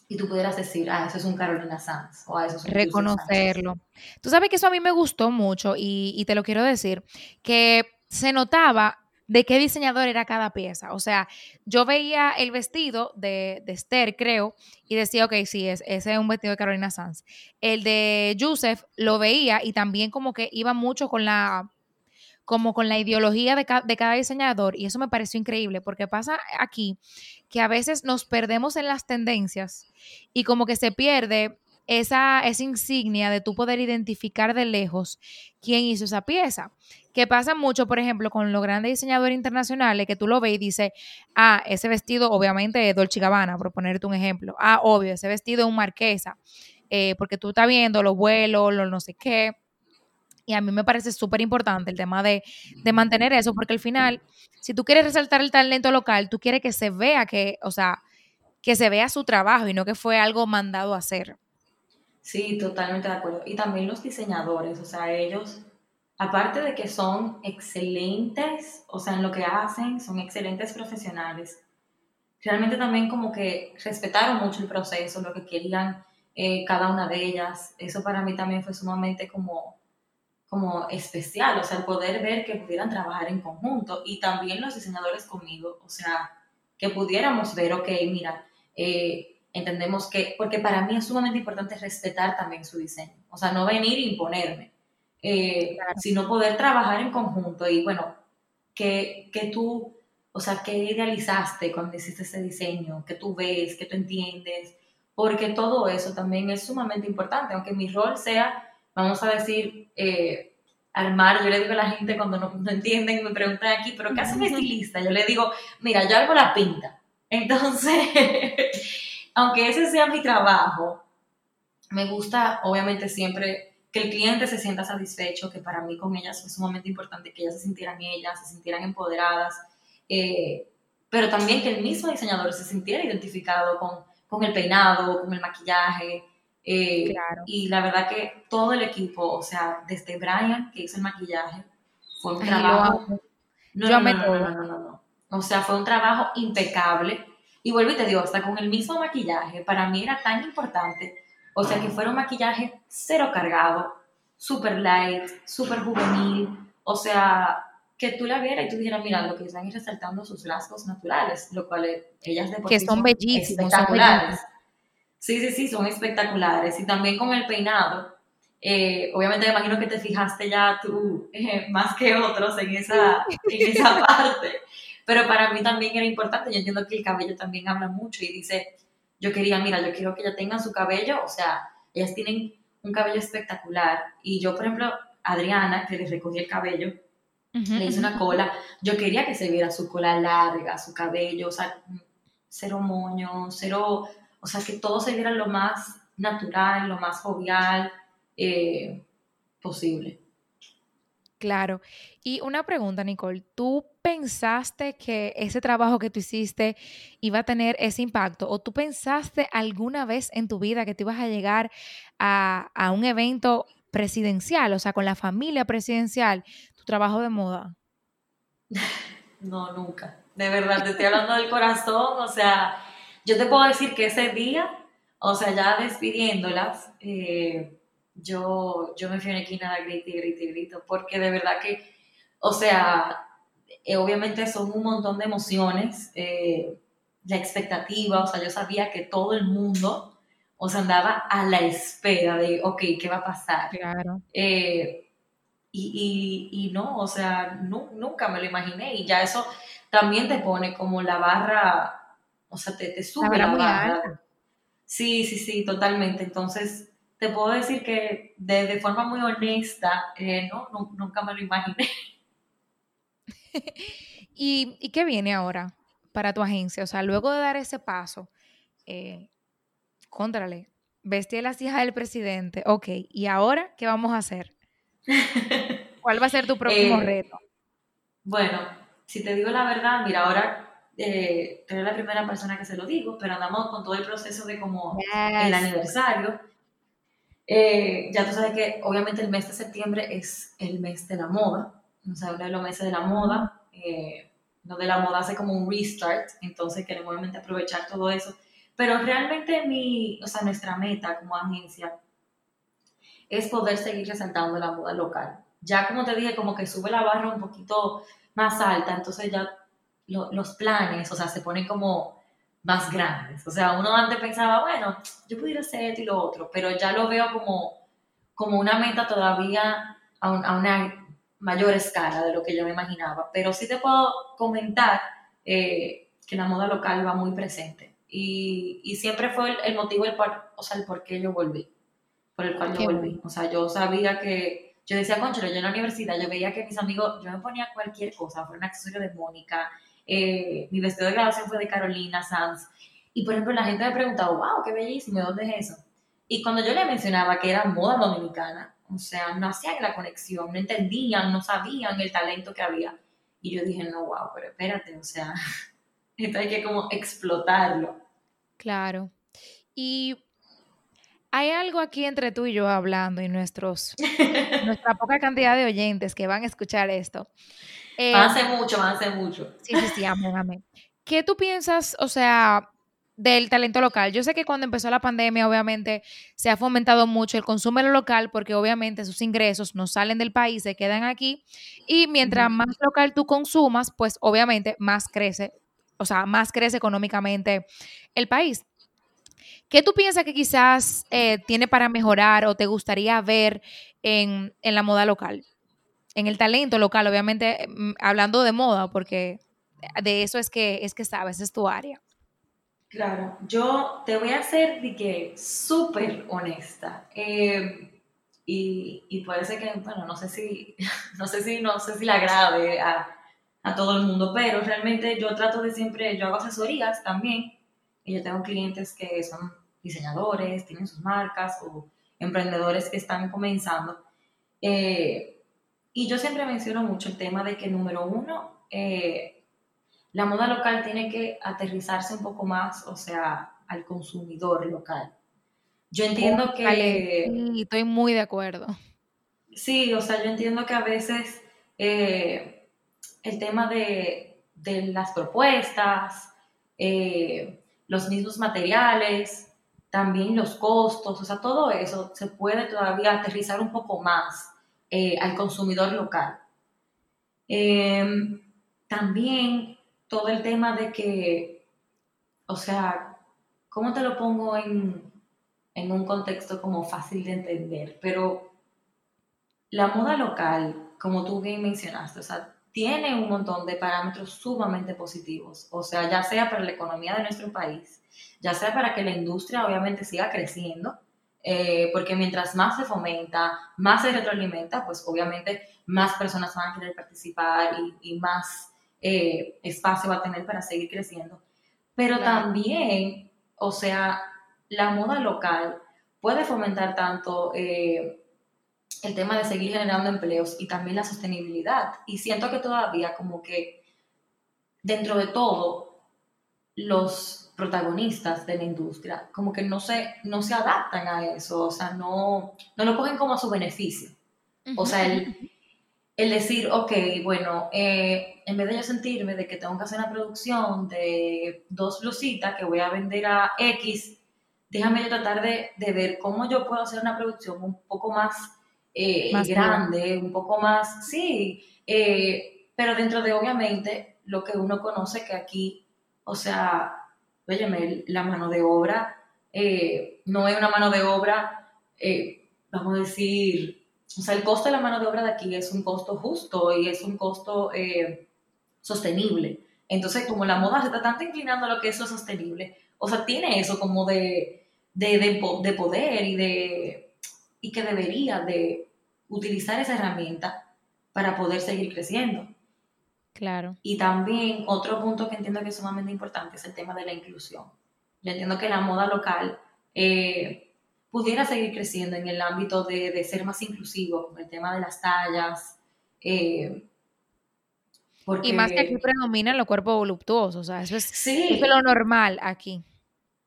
y tú pudieras decir, ah, eso es un Carolina Sanz o ah, eso es un Reconocerlo. Tú sabes que eso a mí me gustó mucho y, y te lo quiero decir, que se notaba de qué diseñador era cada pieza. O sea, yo veía el vestido de, de Esther, creo, y decía, ok, sí, es, ese es un vestido de Carolina Sanz. El de Joseph lo veía y también como que iba mucho con la como con la ideología de, de cada diseñador y eso me pareció increíble porque pasa aquí que a veces nos perdemos en las tendencias y como que se pierde esa, esa insignia de tu poder identificar de lejos quién hizo esa pieza. Que pasa mucho, por ejemplo, con los grandes diseñadores internacionales, que tú lo ves y dices, ah, ese vestido obviamente es Dolce Gabbana, por ponerte un ejemplo. Ah, obvio, ese vestido es un marquesa, eh, porque tú estás viendo los vuelos, los no sé qué. Y a mí me parece súper importante el tema de, de, mantener eso, porque al final, si tú quieres resaltar el talento local, tú quieres que se vea que, o sea, que se vea su trabajo y no que fue algo mandado a hacer. Sí, totalmente de acuerdo. Y también los diseñadores, o sea, ellos, aparte de que son excelentes, o sea, en lo que hacen, son excelentes profesionales, realmente también como que respetaron mucho el proceso, lo que querían eh, cada una de ellas. Eso para mí también fue sumamente como, como especial, o sea, el poder ver que pudieran trabajar en conjunto y también los diseñadores conmigo, o sea, que pudiéramos ver, ok, mira, eh, entendemos que, porque para mí es sumamente importante respetar también su diseño, o sea, no venir e imponerme, eh, sino poder trabajar en conjunto y bueno, que, que tú, o sea, que idealizaste cuando hiciste ese diseño, que tú ves, que tú entiendes, porque todo eso también es sumamente importante, aunque mi rol sea, vamos a decir, eh, armar, yo le digo a la gente cuando no, no entienden, me preguntan aquí, pero ¿qué hace un estilista? Yo le digo, mira, yo hago la pinta. Entonces, aunque ese sea mi trabajo, me gusta obviamente siempre que el cliente se sienta satisfecho, que para mí con ellas es sumamente importante que ellas se sintieran ellas, se sintieran empoderadas, eh, pero también que el mismo diseñador se sintiera identificado con, con el peinado, con el maquillaje. Eh, y la verdad que todo el equipo, o sea, desde Brian, que hizo el maquillaje, fue un trabajo... No, no, no, no, no, no, O sea, fue un trabajo impecable y vuelvo y te digo, hasta con el mismo maquillaje, para mí era tan importante, o sea, que fuera un maquillaje cero cargado, super light, super juvenil, o sea, que tú la vieras y tú dijeras, mira, lo que están resaltando sus rasgos naturales, lo cual ellas de Que son bellísimos, espectaculares. sí, sí, sí, son espectaculares. Y también con el peinado, eh, obviamente me imagino que te fijaste ya tú eh, más que otros en esa, en esa parte. Pero para mí también era importante, yo entiendo que el cabello también habla mucho y dice, yo quería, mira, yo quiero que ellas tengan su cabello, o sea, ellas tienen un cabello espectacular. Y yo, por ejemplo, Adriana, que le recogí el cabello, le hice una cola, yo quería que se viera su cola larga, su cabello, o sea, cero moño, cero, o sea, que todo se viera lo más natural, lo más jovial eh, posible. Claro. Y una pregunta, Nicole, ¿tú pensaste que ese trabajo que tú hiciste iba a tener ese impacto? ¿O tú pensaste alguna vez en tu vida que te ibas a llegar a, a un evento presidencial, o sea, con la familia presidencial, tu trabajo de moda? No, nunca. De verdad, te estoy hablando del corazón. O sea, yo te puedo decir que ese día, o sea, ya despidiéndolas, eh, yo, yo me fui a una esquina a gritar y gritar y grito, porque de verdad que, o sea, eh, obviamente son un montón de emociones, eh, la expectativa, o sea, yo sabía que todo el mundo, o sea, andaba a la espera de, ok, ¿qué va a pasar? Claro. Eh, y, y, y, no, o sea, nunca me lo imaginé, y ya eso también te pone como la barra, o sea, te, te sube la, barra. Sí, sí, sí, totalmente. Entonces, te puedo decir que de, forma muy honesta, eh, no, nunca me lo imaginé. ¿Y, qué viene ahora para tu agencia? O sea, luego de dar ese paso, eh, contrale, vestir las hijas del presidente, ok, ¿y ahora qué vamos a hacer? ¿Cuál va a ser tu próximo eh, reto? Bueno, si te digo la verdad, mira, ahora eh, eres la primera persona que se lo digo, pero andamos con todo el proceso de como el aniversario. Eh, ya tú sabes que obviamente el mes de septiembre es el mes de la moda, sea, uno de los meses de la moda, eh, donde la moda hace como un restart, entonces queremos obviamente aprovechar todo eso. Pero realmente mi, o sea, nuestra meta como agencia es poder seguir resaltando la moda local. Ya como te dije, como que sube la barra un poquito más alta, entonces ya los planes, o sea, se ponen como más grandes. O sea, uno antes pensaba, bueno, yo pudiera hacer esto y lo otro, pero ya lo veo como, como una meta todavía a, una mayor escala de lo que yo me imaginaba. Pero sí te puedo comentar eh, que la moda local va muy presente. Y, y siempre fue el, motivo, el por, o sea, el por qué yo volví. por el cual yo volví. O sea, yo sabía que, yo decía, concho, yo en la universidad, yo veía que mis amigos, yo me ponía cualquier cosa, fue un accesorio de Mónica, eh, mi vestido de graduación fue de Carolina Sanz, y por ejemplo la gente me preguntaba, wow, qué bellísimo, ¿dónde es eso? Y cuando yo le mencionaba que era moda dominicana, o sea, no hacían la conexión, no entendían, no sabían el talento que había. Y yo dije, no, wow, pero espérate, o sea, esto hay que como explotarlo. Claro. Y hay algo aquí entre tú y yo hablando y nuestros, nuestra poca cantidad de oyentes que van a escuchar esto. Eh, hace mucho, hace mucho. Sí, sí, sí, amén, amén. ¿Qué tú piensas, o sea, del talento local? Yo sé que cuando empezó la pandemia, obviamente, se ha fomentado mucho el consumo local porque obviamente sus ingresos no salen del país, se quedan aquí. Y mientras más local tú consumas, pues obviamente más crece, o sea, más crece económicamente el país. ¿Qué tú piensas que quizás eh, tiene para mejorar o te gustaría ver en, la moda local? En el talento local, obviamente, mm, hablando de moda, porque de eso es que, es que sabes, es tu área. Claro, yo te voy a ser súper honesta. Eh, y, y, ser que, bueno, no sé si, no sé si, no sé si le agrade a, a todo el mundo, pero realmente yo trato de siempre, yo hago asesorías también, y yo tengo clientes que son diseñadores, tienen sus marcas o emprendedores que están comenzando. Eh, y yo siempre menciono mucho el tema de que, número uno, eh, la moda local tiene que aterrizarse un poco más, o sea, al consumidor local. Yo entiendo que... Sí, estoy muy de acuerdo. Sí, o sea, yo entiendo que a veces eh, el tema de, de las propuestas, los mismos materiales, también los costos, o sea, todo eso se puede todavía aterrizar un poco más eh, al consumidor local. Em, también todo el tema de que, o sea, ¿cómo te lo pongo en, en un contexto como fácil de entender? Pero la moda local, como tú bien mencionaste, o sea, tiene un montón de parámetros sumamente positivos, o sea, ya sea para la economía de nuestro país, ya sea para que la industria obviamente siga creciendo, eh, porque mientras más se fomenta, más se retroalimenta, pues obviamente más personas van a querer participar y, más eh, espacio va a tener para seguir creciendo. Pero también, o sea, la moda local puede fomentar tanto eh, el tema de seguir generando empleos y también la sostenibilidad. Y siento que todavía como que dentro de todo, los protagonistas de la industria como que no se, no se adaptan a eso, o sea, no, no lo cogen como a su beneficio. O sea, el, el decir, ok, bueno, eh, en vez de yo sentirme de que tengo que hacer una producción de dos blusitas que voy a vender a X, déjame yo tratar de, de ver cómo yo puedo hacer una producción un poco más eh, más grande, un poco más, sí, eh, pero dentro de obviamente lo que uno conoce que aquí, o sea, la mano de obra eh, no es una mano de obra, vamos a decir, o sea, el costo de la mano de obra de aquí es un costo justo y es un costo sostenible. Entonces, como la moda se está tanto inclinando a lo que eso es sostenible, o sea, tiene eso como de, de, de, de poder y de y que debería de utilizar esa herramienta para poder seguir creciendo. Claro. Y también otro punto que entiendo que es sumamente importante es el tema de la inclusión. Yo entiendo que la moda local eh, pudiera seguir creciendo en el ámbito de, de, ser más inclusivo con el tema de las tallas. Eh, y más que aquí predominan los cuerpos voluptuosos, o sea, eso es, sí, es lo normal aquí.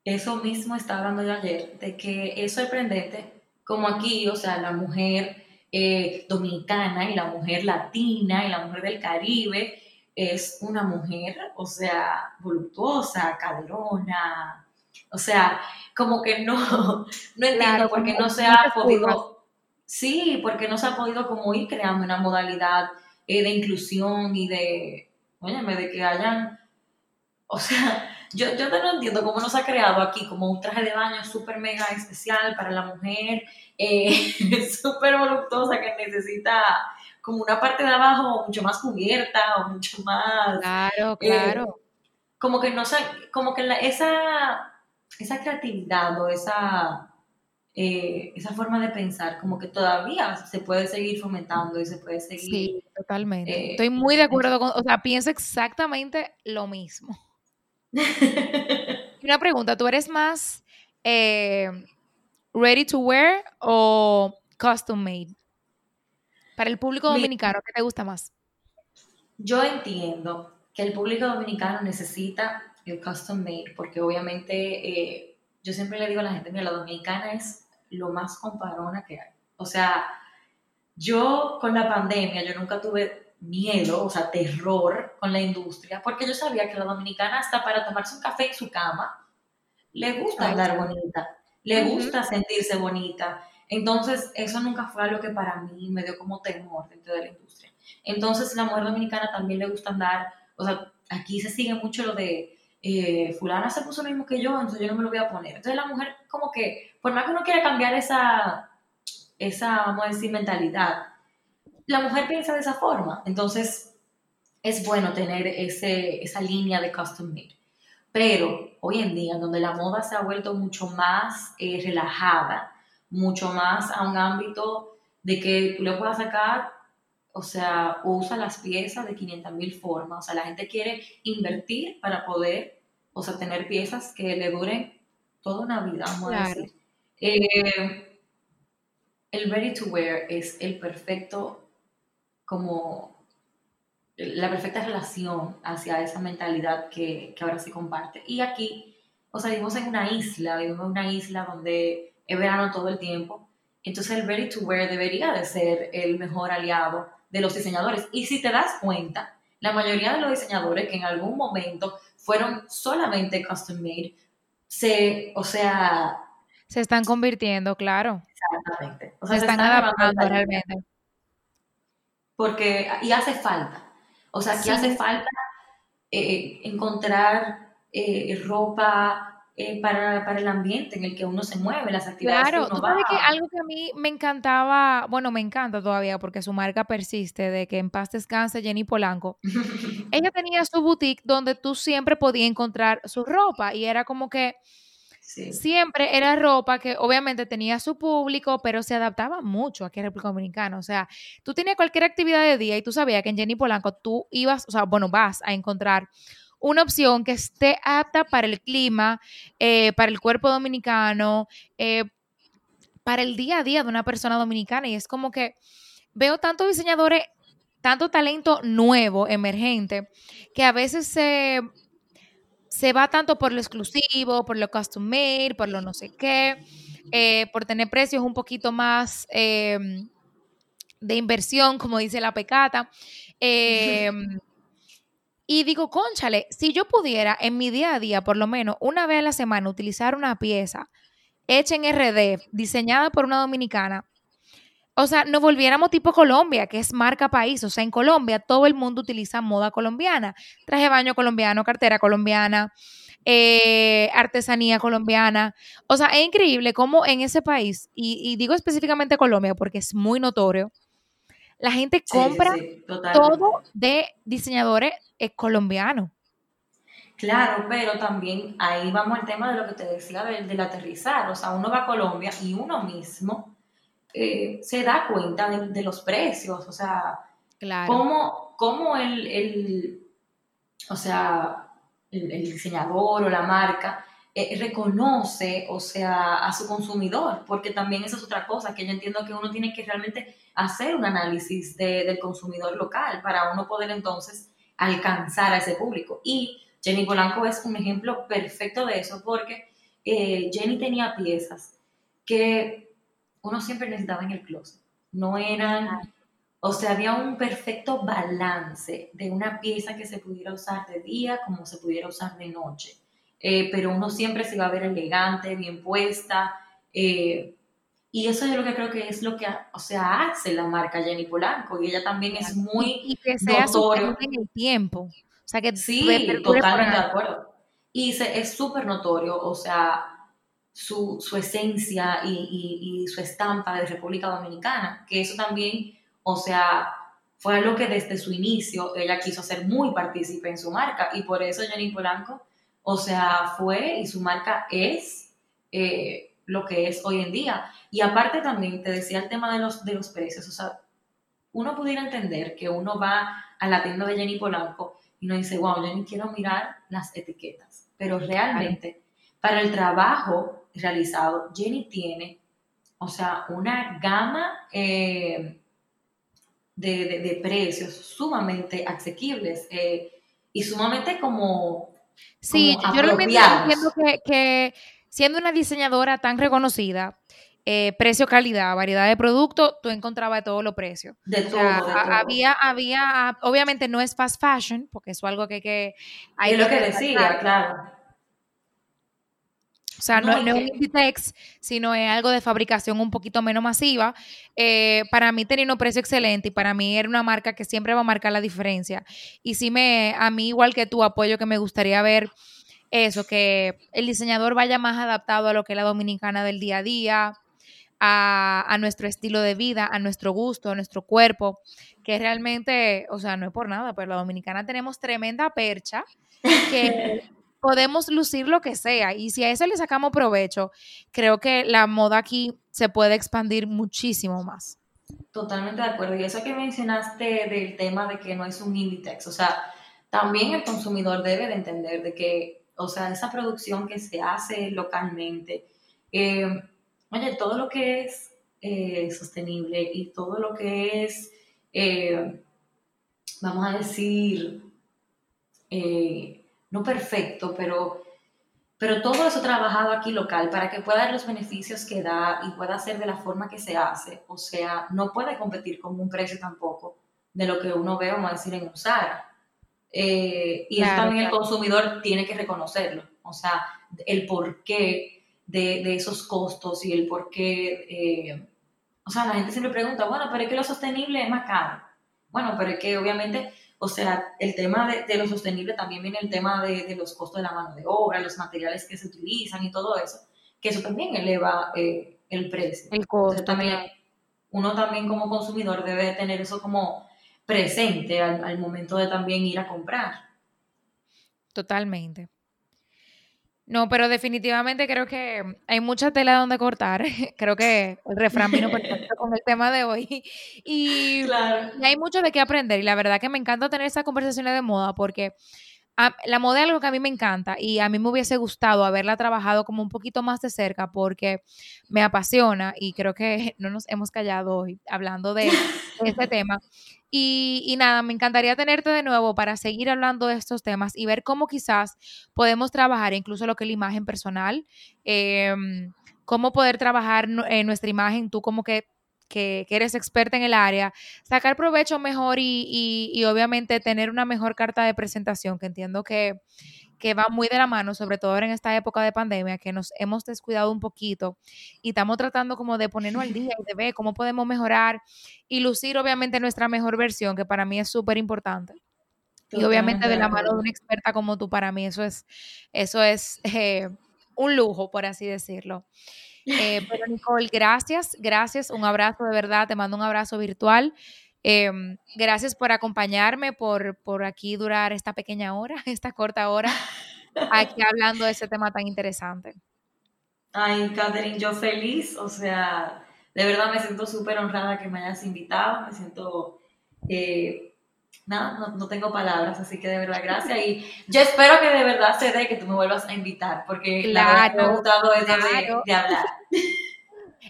Eso mismo estaba hablando yo ayer, de que es sorprendente como aquí, o sea, la mujer eh, dominicana y la mujer latina y la mujer del Caribe es una mujer, o sea, voluptuosa, caderona, o sea, como que no, no entiendo por qué no se ha podido, sí, porque no se ha podido como ir creando una modalidad eh, de inclusión y de, óyeme, de que hayan, o sea, yo, yo no entiendo cómo no se ha creado aquí como un traje de baño súper mega especial para la mujer, eh, súper voluptuosa que necesita como una parte de abajo mucho más cubierta o mucho más... Claro, eh, claro. como que no como que esa, esa creatividad o esa, eh, esa forma de pensar, como que todavía se puede seguir fomentando y se puede seguir. Sí, totalmente. Eh, Estoy muy de acuerdo con, o sea, pienso exactamente lo mismo. Una pregunta, ¿tú eres más eh, ready to wear o custom made? Para el público dominicano, ¿qué te gusta más? Yo entiendo que el público dominicano necesita el custom made, porque obviamente yo siempre le digo a la gente, mira, la dominicana es lo más comparona que hay. O sea, yo con la pandemia, yo nunca tuve miedo, o sea, terror con la industria, porque yo sabía que la dominicana hasta para tomarse un café en su cama, le gusta andar bonita, le gusta sentirse bonita. Entonces, eso nunca fue algo que para mí me dio como temor dentro de la industria. Entonces, la mujer dominicana también le gusta andar, o sea, aquí se sigue mucho lo de eh, fulana se puso lo mismo que yo, entonces yo no me lo voy a poner. Entonces la mujer como que, por más que uno quiera cambiar esa, esa, vamos a decir, mentalidad, la mujer piensa de esa forma. Entonces es bueno tener ese, esa línea de custom made. Pero hoy en día, donde la moda se ha vuelto mucho más eh, relajada, mucho más a un ámbito de que tú le puedas sacar o sea, usa las piezas de 500 mil formas. O sea, la gente quiere invertir para poder, o sea, tener piezas que le duren toda una vida, vamos a decir. Eh, el ready to wear es el perfecto, como la perfecta relación hacia esa mentalidad que, que ahora se comparte. Y aquí, o sea, vivimos en una isla, vivimos en una isla donde es verano todo el tiempo. Entonces el ready to wear debería de ser el mejor aliado de los diseñadores. Y si te das cuenta, la mayoría de los diseñadores que en algún momento fueron solamente custom made, se, o sea... Se están convirtiendo, claro. Exactamente. se, están, adaptando realmente. Porque, y hace falta. O sea, aquí hace falta eh, encontrar eh, ropa eh, para, para, el ambiente en el que uno se mueve, las actividades claro, que uno tú sabes que algo que a mí me encantaba, bueno, me encanta todavía porque su marca persiste, de que en paz descanse Jenny Polanco. Ella tenía su boutique donde tú siempre podías encontrar su ropa y era como que siempre era ropa que obviamente tenía su público, pero se adaptaba mucho aquí en República Dominicana. O sea, tú tenías cualquier actividad de día y tú sabías que en Jenny Polanco tú ibas, o sea, bueno, vas a encontrar una opción que esté apta para el clima, eh, para el cuerpo dominicano, eh, para el día a día de una persona dominicana. Y es como que veo tantos diseñadores, tanto talento nuevo, emergente, que a veces se, se va tanto por lo exclusivo, por lo custom made, por lo no sé qué, eh, por tener precios un poquito más de inversión, como dice la pecata. Y digo, conchale, si yo pudiera en mi día a día, por lo menos una vez a la semana, utilizar una pieza hecha en RD, diseñada por una dominicana, o sea, nos volviéramos tipo Colombia, que es marca país. O sea, en Colombia todo el mundo utiliza moda colombiana. Traje baño colombiano, cartera colombiana, eh, artesanía colombiana. O sea, es increíble cómo en ese país, y digo específicamente Colombia porque es muy notorio, la gente compra todo de diseñadores eh, colombianos. Claro, pero también ahí vamos al tema de lo que te decía del, aterrizar. O sea, uno va a Colombia y uno mismo eh, se da cuenta de, los precios. O sea, cómo, cómo el, o sea, el, diseñador o la marca eh, reconoce, o sea, a su consumidor, porque también esa es otra cosa, que yo entiendo que uno tiene que realmente hacer un análisis del consumidor local para uno poder entonces alcanzar a ese público. Y Jenny Polanco es un ejemplo perfecto de eso porque eh, Jenny tenía piezas que uno siempre necesitaba en el closet. No eran, o sea, había un perfecto balance de una pieza que se pudiera usar de día como se pudiera usar de noche. Eh, pero uno siempre se iba a ver elegante, bien puesta. Eh, y eso es lo que creo que es lo que, o sea, hace la marca Jenny Polanco. Y ella también es muy y, que sea notorio. en el tiempo. O sea, que sí, totalmente de acuerdo. Y se, es súper notorio, o sea, su, su esencia y, y, y, su estampa de República Dominicana, que eso también, o sea, fue algo que desde su inicio ella quiso ser muy partícipe en su marca y por eso Jenny Polanco, o sea, fue y su marca es eh, lo que es hoy en día. Y aparte también te decía el tema de los, de los precios, o sea, uno pudiera entender que uno va a la tienda de Jenny Polanco y no dice, wow, yo ni quiero mirar las etiquetas, pero realmente para el trabajo realizado, Jenny tiene, o sea, una gama eh, de, precios sumamente asequibles eh, y sumamente como... Sí, yo realmente entiendo que, que siendo una diseñadora tan reconocida, eh, precio, calidad, variedad de productos, tú encontrabas de todos los precios. De todo, Había, había, obviamente no es fast fashion, porque eso es algo que... que hay es lo que decía, claro. O sea, no, es un Inditex, sino es algo de fabricación un poquito menos masiva. Eh, para mí tenía un precio excelente y para mí era una marca que siempre va a marcar la diferencia. Y sí me, a mí igual que tú, apoyo que me gustaría ver eso, que el diseñador vaya más adaptado a lo que es la dominicana del día a día, a, nuestro estilo de vida, a nuestro gusto, a nuestro cuerpo, que realmente, o sea, no es por nada, pero la dominicana tenemos tremenda percha que podemos lucir lo que sea y si a eso le sacamos provecho, creo que la moda aquí se puede expandir muchísimo más. Totalmente de acuerdo. Y eso que mencionaste del tema de que no es un Inditex, o sea, también el consumidor debe de entender de que, o sea, esa producción que se hace localmente, eh, oye, todo lo que es eh, sostenible y todo lo que es, eh, vamos a decir, eh, no perfecto, pero, pero todo eso trabajado aquí local para que pueda dar los beneficios que da y pueda ser de la forma que se hace. O sea, no puede competir con un precio tampoco de lo que uno ve, vamos a decir, en un y eso también el consumidor tiene que reconocerlo. O sea, el por qué de, esos costos y el por qué, eh, o sea, la gente siempre pregunta, bueno, pero es que lo sostenible es más caro. Bueno, pero es que obviamente, o sea, el tema de, lo sostenible también viene el tema de, los costos de la mano de obra, los materiales que se utilizan y todo eso, que eso también eleva eh, el precio. El costo. también, uno también como consumidor debe tener eso como presente al momento de también ir a comprar. Totalmente. No, pero definitivamente creo que hay mucha tela donde cortar. creo que el refrán vino perfecto con el tema de hoy. Y, hay mucho de qué aprender. Y la verdad que me encanta tener esas conversaciones de moda porque la moda es algo que a mí me encanta y a mí me hubiese gustado haberla trabajado como un poquito más de cerca porque me apasiona y creo que no nos hemos callado hoy hablando de este tema. Y, nada, me encantaría tenerte de nuevo para seguir hablando de estos temas y ver cómo quizás podemos trabajar incluso lo que es la imagen personal, em, cómo poder trabajar en nuestra imagen, tú como que, que, eres experta en el área, sacar provecho mejor y, y obviamente tener una mejor carta de presentación, que entiendo que que va muy de la mano, sobre todo ahora en esta época de pandemia, que nos hemos descuidado un poquito y estamos tratando como de ponernos al día y de ver cómo podemos mejorar y lucir obviamente nuestra mejor versión, que para mí es súper importante. Y obviamente de la mano de una experta como tú, para mí eso es, eso es eh, un lujo, por así decirlo. Eh, pero Nicole, gracias, gracias, un abrazo de verdad, te mando un abrazo virtual. Em, gracias por acompañarme, por, por aquí durar esta pequeña hora, esta corta hora, aquí hablando de ese tema tan interesante. Ay, Catherine, yo feliz, o sea, de verdad me siento súper honrada que me hayas invitado, me siento, eh, nada, no, tengo palabras, así que de verdad gracias y yo espero que de verdad se dé que tú me vuelvas a invitar, porque la verdad me ha gustado eso de hablar.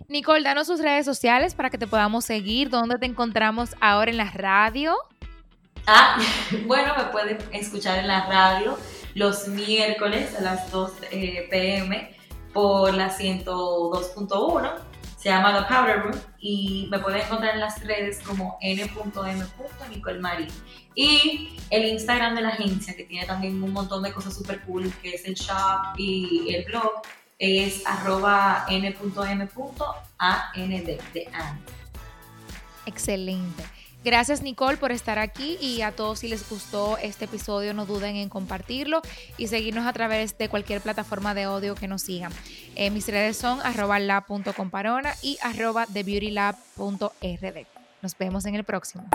Nicole, danos sus redes sociales para que te podamos seguir. ¿Dónde te encontramos ahora en la radio? Ah, bueno, me pueden escuchar en la radio los miércoles a las 2 eh, pm por la 102.1. Se llama The Powder Room y me pueden encontrar en las redes como n.m.nicolemarín. Y el Instagram de la agencia, que tiene también un montón de cosas súper cool, que es el shop y el blog, es arroba n.m.and de Excelente. Gracias Nicole por estar aquí y a todos si les gustó este episodio no duden en compartirlo y seguirnos a través de cualquier plataforma de audio que nos sigan. Eh, mis redes son arroba y arroba thebeautylab.rd. Nos vemos en el próximo.